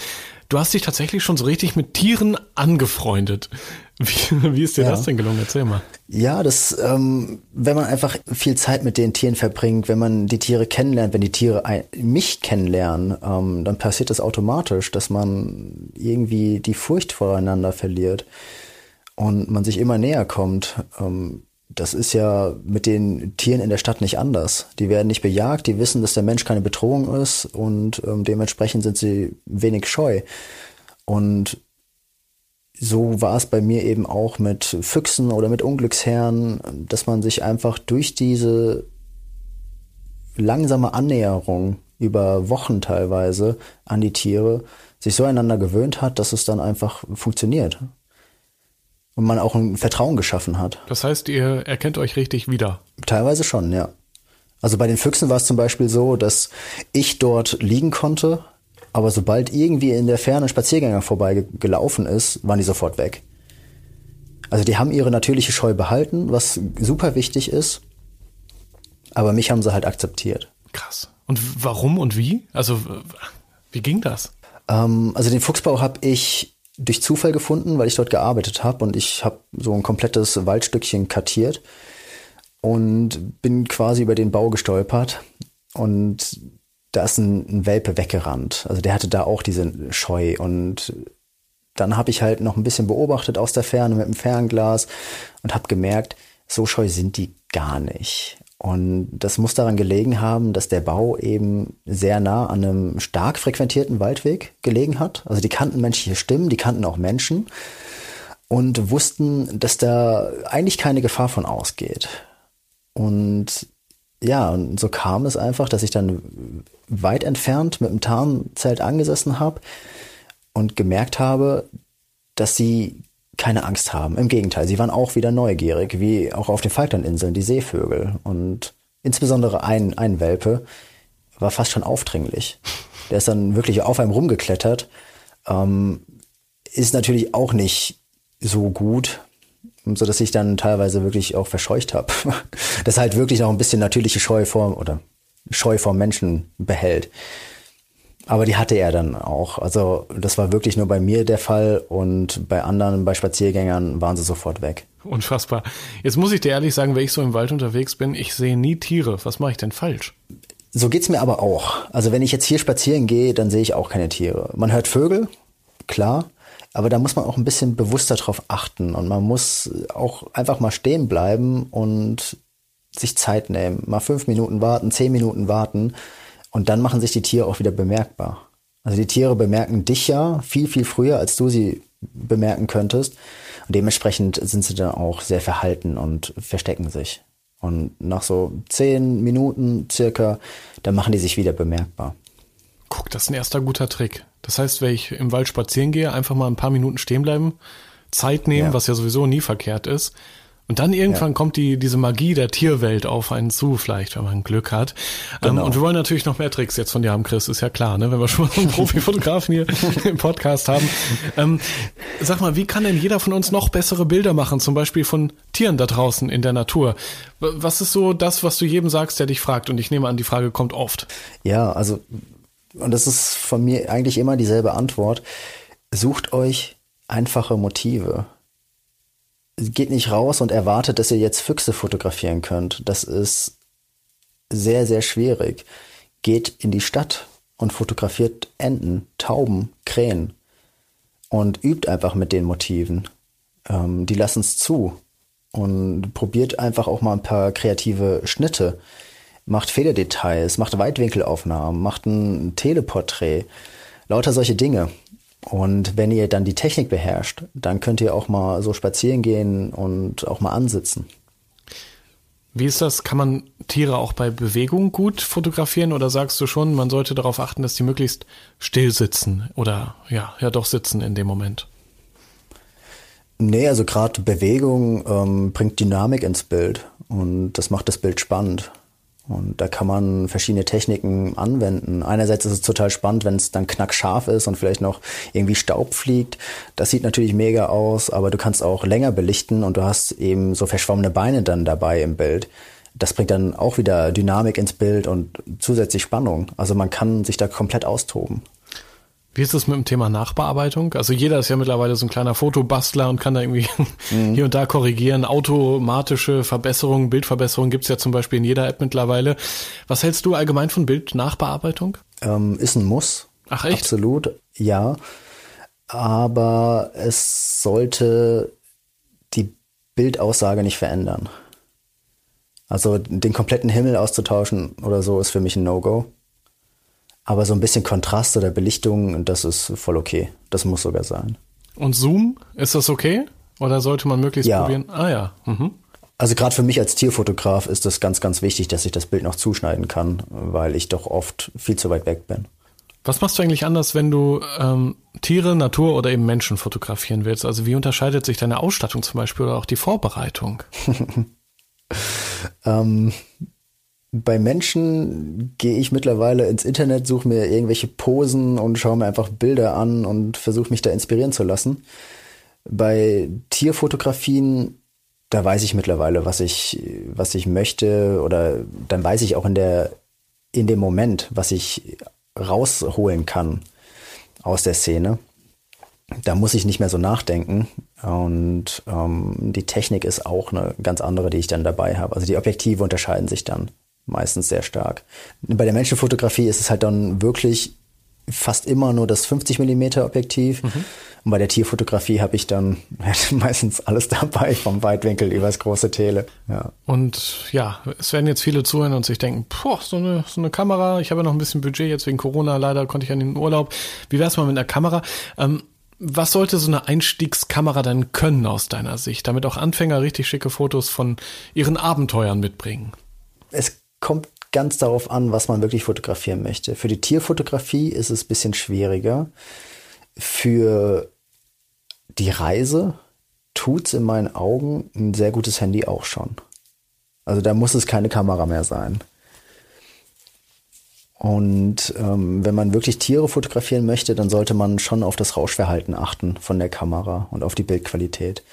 Du hast dich tatsächlich schon so richtig mit Tieren angefreundet. Wie, wie ist dir ja. das denn gelungen? Erzähl mal. Ja, das, ähm, wenn man einfach viel Zeit mit den Tieren verbringt, wenn man die Tiere kennenlernt, wenn die Tiere ein, mich kennenlernen, ähm, dann passiert das automatisch, dass man irgendwie die Furcht voreinander verliert und man sich immer näher kommt. Ähm, das ist ja mit den Tieren in der Stadt nicht anders. Die werden nicht bejagt, die wissen, dass der Mensch keine Bedrohung ist und ähm, dementsprechend sind sie wenig scheu. Und so war es bei mir eben auch mit Füchsen oder mit Unglücksherren, dass man sich einfach durch diese langsame Annäherung über Wochen teilweise an die Tiere sich so einander gewöhnt hat, dass es dann einfach funktioniert. Und man auch ein Vertrauen geschaffen hat. Das heißt, ihr erkennt euch richtig wieder? Teilweise schon, ja. Also bei den Füchsen war es zum Beispiel so, dass ich dort liegen konnte, aber sobald irgendwie in der Ferne ein Spaziergänger vorbei gelaufen ist, waren die sofort weg. Also die haben ihre natürliche Scheu behalten, was super wichtig ist. Aber mich haben sie halt akzeptiert. Krass. Und warum und wie? Also wie ging das? Ähm, also den Fuchsbau habe ich durch Zufall gefunden, weil ich dort gearbeitet habe und ich habe so ein komplettes Waldstückchen kartiert und bin quasi über den Bau gestolpert und da ist ein, ein Welpe weggerannt. Also der hatte da auch diese Scheu und dann habe ich halt noch ein bisschen beobachtet aus der Ferne mit dem Fernglas und habe gemerkt, so scheu sind die gar nicht. Und das muss daran gelegen haben, dass der Bau eben sehr nah an einem stark frequentierten Waldweg gelegen hat. Also die kannten menschliche Stimmen, die kannten auch Menschen und wussten, dass da eigentlich keine Gefahr von ausgeht. Und ja, und so kam es einfach, dass ich dann weit entfernt mit dem Tarnzelt angesessen habe und gemerkt habe, dass sie keine Angst haben. Im Gegenteil, sie waren auch wieder neugierig, wie auch auf den Falklandinseln, die Seevögel. Und insbesondere ein, ein Welpe war fast schon aufdringlich. Der ist dann wirklich auf einem rumgeklettert. Ähm, ist natürlich auch nicht so gut, so dass ich dann teilweise wirklich auch verscheucht habe. das halt wirklich noch ein bisschen natürliche Scheu vor oder Scheu vor Menschen behält. Aber die hatte er dann auch. Also das war wirklich nur bei mir der Fall und bei anderen, bei Spaziergängern waren sie sofort weg. Unfassbar. Jetzt muss ich dir ehrlich sagen, wenn ich so im Wald unterwegs bin, ich sehe nie Tiere. Was mache ich denn falsch? So geht's mir aber auch. Also wenn ich jetzt hier spazieren gehe, dann sehe ich auch keine Tiere. Man hört Vögel, klar, aber da muss man auch ein bisschen bewusster drauf achten und man muss auch einfach mal stehen bleiben und sich Zeit nehmen. Mal fünf Minuten warten, zehn Minuten warten und dann machen sich die Tiere auch wieder bemerkbar. Also die Tiere bemerken dich ja viel, viel früher, als du sie bemerken könntest. Und dementsprechend sind sie dann auch sehr verhalten und verstecken sich. Und nach so zehn Minuten circa, dann machen die sich wieder bemerkbar. Guck, das ist ein erster guter Trick. Das heißt, wenn ich im Wald spazieren gehe, einfach mal ein paar Minuten stehen bleiben, Zeit nehmen, ja. was ja sowieso nie verkehrt ist. Und dann irgendwann ja. kommt die, diese Magie der Tierwelt auf einen zu, vielleicht, wenn man Glück hat. Ähm, genau. und wir wollen natürlich noch mehr Tricks jetzt von dir haben, Chris, ist ja klar, ne? wenn wir schon mal einen Profifotografen hier im Podcast haben. Ähm, sag mal, wie kann denn jeder von uns noch bessere Bilder machen, zum Beispiel von Tieren da draußen in der Natur? Was ist so das, was du jedem sagst, der dich fragt? Und ich nehme an, die Frage kommt oft. Ja, also und das ist von mir eigentlich immer dieselbe Antwort, sucht euch einfache Motive. Geht nicht raus und erwartet, dass ihr jetzt Füchse fotografieren könnt. Das ist sehr, sehr schwierig. Geht in die Stadt und fotografiert Enten, Tauben, Krähen und übt einfach mit den Motiven. Ähm, die lassen es zu und probiert einfach auch mal ein paar kreative Schnitte macht Federdetails, macht Weitwinkelaufnahmen, macht ein Teleporträt, lauter solche Dinge. Und wenn ihr dann die Technik beherrscht, dann könnt ihr auch mal so spazieren gehen und auch mal ansitzen. Wie ist das? Kann man Tiere auch bei Bewegung gut fotografieren oder sagst du schon, man sollte darauf achten, dass die möglichst still sitzen oder ja, ja doch sitzen in dem Moment? Nee, also gerade Bewegung ähm, bringt Dynamik ins Bild und das macht das Bild spannend. Und da kann man verschiedene Techniken anwenden. Einerseits ist es total spannend, wenn es dann knackscharf ist und vielleicht noch irgendwie Staub fliegt. Das sieht natürlich mega aus, aber du kannst auch länger belichten und du hast eben so verschwommene Beine dann dabei im Bild. Das bringt dann auch wieder Dynamik ins Bild und zusätzlich Spannung. Also man kann sich da komplett austoben. Wie ist es mit dem Thema Nachbearbeitung? Also jeder ist ja mittlerweile so ein kleiner Fotobastler und kann da irgendwie mhm. hier und da korrigieren. Automatische Verbesserungen, Bildverbesserungen gibt's ja zum Beispiel in jeder App mittlerweile. Was hältst du allgemein von Bildnachbearbeitung? Ähm, ist ein Muss. Ach echt? Absolut, ja. Aber es sollte die Bildaussage nicht verändern. Also den kompletten Himmel auszutauschen oder so ist für mich ein No-Go. Aber so ein bisschen Kontrast oder Belichtung, das ist voll okay. Das muss sogar sein. Und Zoom, ist das okay? Oder sollte man möglichst ja. probieren? Ah ja. Mhm. Also gerade für mich als Tierfotograf ist es ganz, ganz wichtig, dass ich das Bild noch zuschneiden kann, weil ich doch oft viel zu weit weg bin. Was machst du eigentlich anders, wenn du ähm, Tiere, Natur oder eben Menschen fotografieren willst? Also wie unterscheidet sich deine Ausstattung zum Beispiel oder auch die Vorbereitung? ähm, bei Menschen gehe ich mittlerweile ins Internet, suche mir irgendwelche Posen und schaue mir einfach Bilder an und versuche mich da inspirieren zu lassen. Bei Tierfotografien, da weiß ich mittlerweile, was ich, was ich möchte oder dann weiß ich auch in der, in dem Moment, was ich rausholen kann aus der Szene. Da muss ich nicht mehr so nachdenken. Und ähm, die Technik ist auch eine ganz andere, die ich dann dabei habe. Also die Objektive unterscheiden sich dann meistens sehr stark. Bei der Menschenfotografie ist es halt dann wirklich fast immer nur das 50 Millimeter Objektiv. Mhm. Und bei der Tierfotografie habe ich dann meistens alles dabei, vom Weitwinkel über das große Tele. Ja. Und ja, es werden jetzt viele zuhören und sich denken, boah, so eine, so eine Kamera, ich habe ja noch ein bisschen Budget jetzt wegen Corona, leider konnte ich ja in den Urlaub. Wie wär's mal mit einer Kamera? Ähm, was sollte so eine Einstiegskamera denn können aus deiner Sicht, damit auch Anfänger richtig schicke Fotos von ihren Abenteuern mitbringen? Es kommt ganz darauf an, was man wirklich fotografieren möchte. Für die Tierfotografie ist es ein bisschen schwieriger. Für die Reise tut's in meinen Augen ein sehr gutes Handy auch schon. Also da muss es keine Kamera mehr sein. Und ähm, wenn man wirklich Tiere fotografieren möchte, dann sollte man schon auf das Rauschverhalten achten von der Kamera und auf die Bildqualität.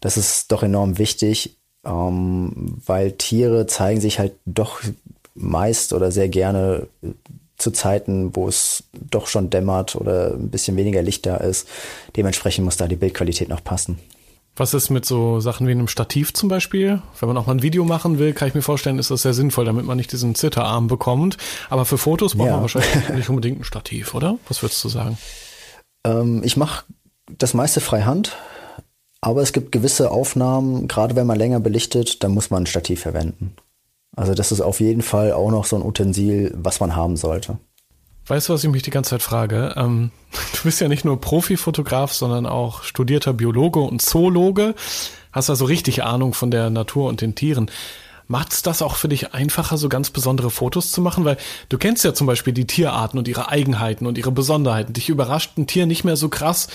Das ist doch enorm wichtig, ähm, weil Tiere zeigen sich halt doch meist oder sehr gerne zu Zeiten, wo es doch schon dämmert oder ein bisschen weniger Licht da ist. Dementsprechend muss da die Bildqualität noch passen. Was ist mit so Sachen wie einem Stativ zum Beispiel? Wenn man auch mal ein Video machen will, kann ich mir vorstellen, ist das sehr sinnvoll, damit man nicht diesen Zitterarm bekommt. Aber für Fotos braucht ja. man wahrscheinlich nicht unbedingt ein Stativ, oder? Was würdest du sagen? Ähm, ich mache das meiste freihand. Aber es gibt gewisse Aufnahmen, gerade wenn man länger belichtet, dann muss man ein Stativ verwenden. Also das ist auf jeden Fall auch noch so ein Utensil, was man haben sollte. Weißt du, was ich mich die ganze Zeit frage? Ähm, du bist ja nicht nur Profifotograf, sondern auch studierter Biologe und Zoologe. Hast also richtig Ahnung von der Natur und den Tieren. Macht es das auch für dich einfacher, so ganz besondere Fotos zu machen? Weil du kennst ja zum Beispiel die Tierarten und ihre Eigenheiten und ihre Besonderheiten. Dich überrascht ein Tier nicht mehr so krass,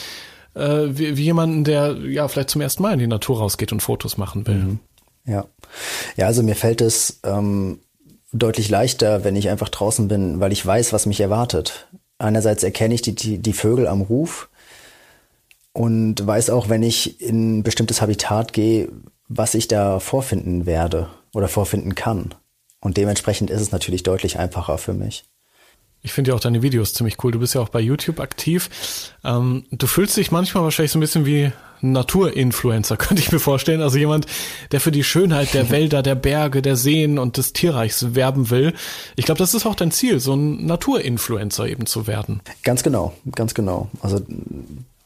äh, wie, wie jemanden, der ja vielleicht zum ersten Mal in die Natur rausgeht und Fotos machen will. Mhm. Ja. Ja, also mir fällt es ähm, deutlich leichter, wenn ich einfach draußen bin, weil ich weiß, was mich erwartet. Einerseits erkenne ich die, die, die Vögel am Ruf und weiß auch, wenn ich in ein bestimmtes Habitat gehe, was ich da vorfinden werde oder vorfinden kann. Und dementsprechend ist es natürlich deutlich einfacher für mich. Ich finde ja auch deine Videos ziemlich cool. Du bist ja auch bei YouTube aktiv. Ähm, du fühlst dich manchmal wahrscheinlich so ein bisschen wie ein Naturinfluencer, könnte ich mir vorstellen. Also jemand, der für die Schönheit der Wälder, der Berge, der Seen und des Tierreichs werben will. Ich glaube, das ist auch dein Ziel, so ein Naturinfluencer eben zu werden. Ganz genau, ganz genau. Also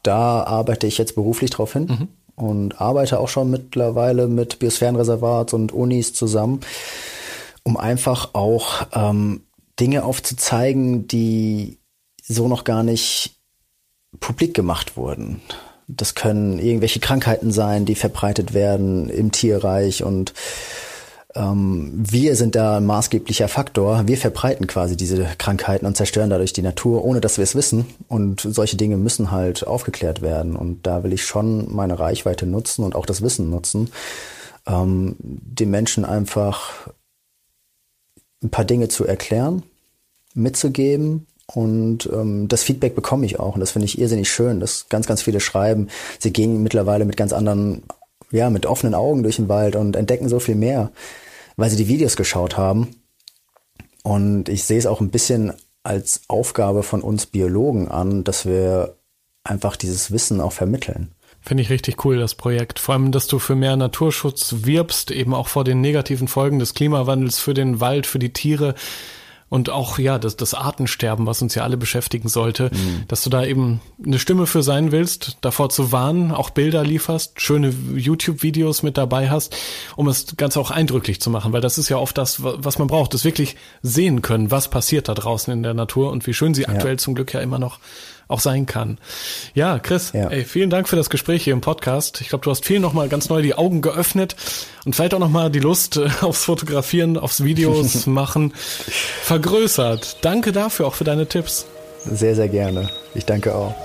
da arbeite ich jetzt beruflich drauf hin. Mhm. Und arbeite auch schon mittlerweile mit Biosphärenreservats und Unis zusammen, um einfach auch ähm, Dinge aufzuzeigen, die so noch gar nicht publik gemacht wurden. Das können irgendwelche Krankheiten sein, die verbreitet werden im Tierreich und ähm, wir sind da ein maßgeblicher Faktor. Wir verbreiten quasi diese Krankheiten und zerstören dadurch die Natur, ohne dass wir es wissen. Und solche Dinge müssen halt aufgeklärt werden. Und da will ich schon meine Reichweite nutzen und auch das Wissen nutzen, ähm, den Menschen einfach ein paar Dinge zu erklären, mitzugeben und ähm, das Feedback bekomme ich auch und das finde ich irrsinnig schön, dass ganz, ganz viele schreiben. Sie gehen mittlerweile mit ganz anderen, ja, mit offenen Augen durch den Wald und entdecken so viel mehr, weil sie die Videos geschaut haben. Und ich sehe es auch ein bisschen als Aufgabe von uns Biologen an, dass wir einfach dieses Wissen auch vermitteln. Finde ich richtig cool, das Projekt. Vor allem, dass du für mehr Naturschutz wirbst, eben auch vor den negativen Folgen des Klimawandels für den Wald, für die Tiere und auch ja das, das Artensterben, was uns ja alle beschäftigen sollte, mhm. dass du da eben eine Stimme für sein willst, davor zu warnen, auch Bilder lieferst, schöne YouTube-Videos mit dabei hast, um es ganz auch eindrücklich zu machen, weil das ist ja oft das, was man braucht, das wirklich sehen können, was passiert da draußen in der Natur und wie schön sie ja. aktuell zum Glück ja immer noch auch sein kann. Ja, Chris, ja. Ey, vielen Dank für das Gespräch hier im Podcast. Ich glaube, du hast vielen nochmal ganz neu die Augen geöffnet und vielleicht auch nochmal die Lust äh, aufs Fotografieren, aufs Videos machen vergrößert. Danke dafür, auch für deine Tipps. Sehr, sehr gerne. Ich danke auch.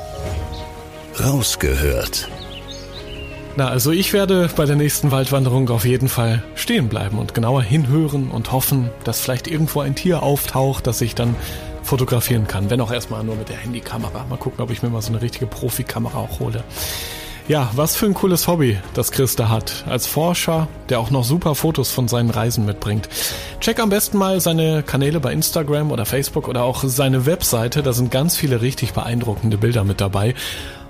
Rausgehört. Na, also ich werde bei der nächsten Waldwanderung auf jeden Fall stehen bleiben und genauer hinhören und hoffen, dass vielleicht irgendwo ein Tier auftaucht, das ich dann fotografieren kann. Wenn auch erstmal nur mit der Handykamera. Mal gucken, ob ich mir mal so eine richtige Profikamera auch hole. Ja, was für ein cooles Hobby, das Chris da hat. Als Forscher, der auch noch super Fotos von seinen Reisen mitbringt. Check am besten mal seine Kanäle bei Instagram oder Facebook oder auch seine Webseite. Da sind ganz viele richtig beeindruckende Bilder mit dabei.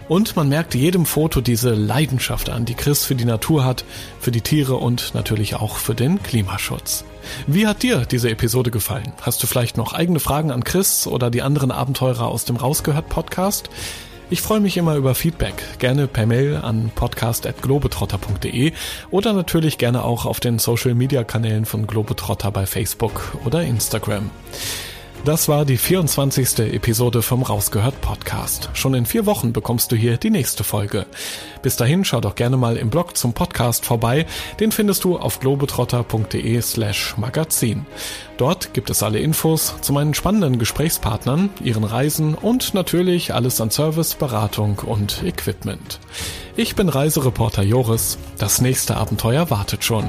Und man merkt jedem Foto diese Leidenschaft an, die Chris für die Natur hat, für die Tiere und natürlich auch für den Klimaschutz. Wie hat dir diese Episode gefallen? Hast du vielleicht noch eigene Fragen an Chris oder die anderen Abenteurer aus dem Rausgehört Podcast? Ich freue mich immer über Feedback, gerne per Mail an podcast.globetrotter.de oder natürlich gerne auch auf den Social Media Kanälen von Globetrotter bei Facebook oder Instagram. Das war die 24. Episode vom Rausgehört Podcast. Schon in vier Wochen bekommst du hier die nächste Folge. Bis dahin schau doch gerne mal im Blog zum Podcast vorbei. Den findest du auf globetrotter.de slash magazin. Dort gibt es alle Infos zu meinen spannenden Gesprächspartnern, ihren Reisen und natürlich alles an Service, Beratung und Equipment. Ich bin Reisereporter Joris. Das nächste Abenteuer wartet schon.